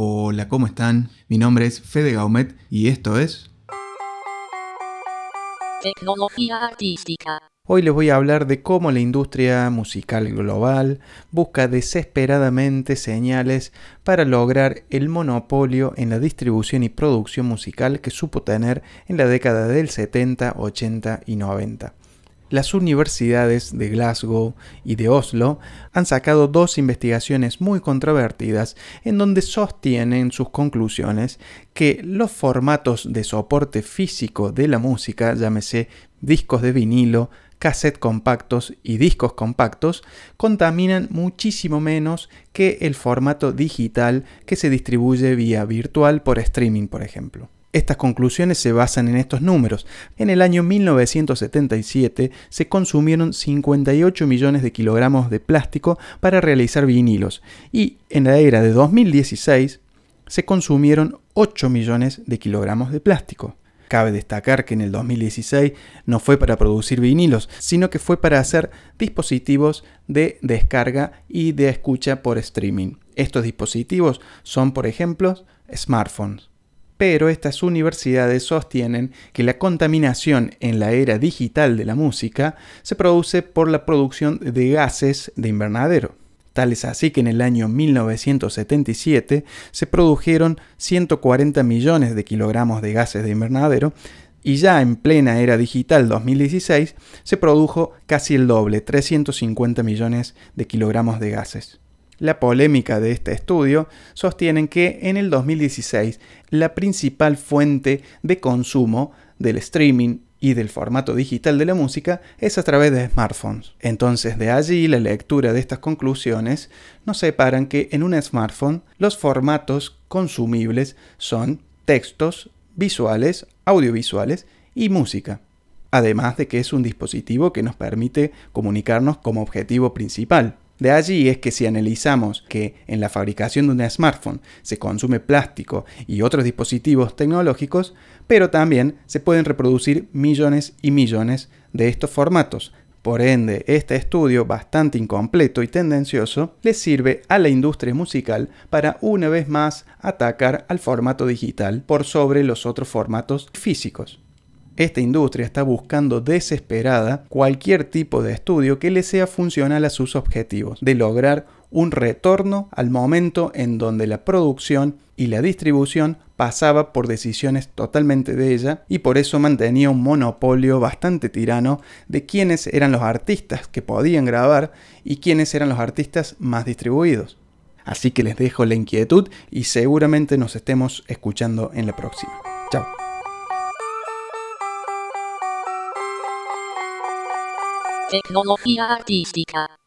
Hola, ¿cómo están? Mi nombre es Fede Gaumet y esto es... Tecnología artística. Hoy les voy a hablar de cómo la industria musical global busca desesperadamente señales para lograr el monopolio en la distribución y producción musical que supo tener en la década del 70, 80 y 90. Las universidades de Glasgow y de Oslo han sacado dos investigaciones muy controvertidas en donde sostienen sus conclusiones que los formatos de soporte físico de la música, llámese discos de vinilo, cassette compactos y discos compactos, contaminan muchísimo menos que el formato digital que se distribuye vía virtual por streaming, por ejemplo. Estas conclusiones se basan en estos números. En el año 1977 se consumieron 58 millones de kilogramos de plástico para realizar vinilos y en la era de 2016 se consumieron 8 millones de kilogramos de plástico. Cabe destacar que en el 2016 no fue para producir vinilos, sino que fue para hacer dispositivos de descarga y de escucha por streaming. Estos dispositivos son, por ejemplo, smartphones pero estas universidades sostienen que la contaminación en la era digital de la música se produce por la producción de gases de invernadero. Tal es así que en el año 1977 se produjeron 140 millones de kilogramos de gases de invernadero y ya en plena era digital 2016 se produjo casi el doble, 350 millones de kilogramos de gases. La polémica de este estudio sostienen que en el 2016 la principal fuente de consumo del streaming y del formato digital de la música es a través de smartphones. Entonces de allí la lectura de estas conclusiones nos separan que en un smartphone los formatos consumibles son textos, visuales, audiovisuales y música. Además de que es un dispositivo que nos permite comunicarnos como objetivo principal. De allí es que si analizamos que en la fabricación de un smartphone se consume plástico y otros dispositivos tecnológicos, pero también se pueden reproducir millones y millones de estos formatos. Por ende, este estudio, bastante incompleto y tendencioso, le sirve a la industria musical para una vez más atacar al formato digital por sobre los otros formatos físicos. Esta industria está buscando desesperada cualquier tipo de estudio que le sea funcional a sus objetivos, de lograr un retorno al momento en donde la producción y la distribución pasaba por decisiones totalmente de ella y por eso mantenía un monopolio bastante tirano de quiénes eran los artistas que podían grabar y quiénes eran los artistas más distribuidos. Así que les dejo la inquietud y seguramente nos estemos escuchando en la próxima. Chao. テクノロフィアアーティスティカ。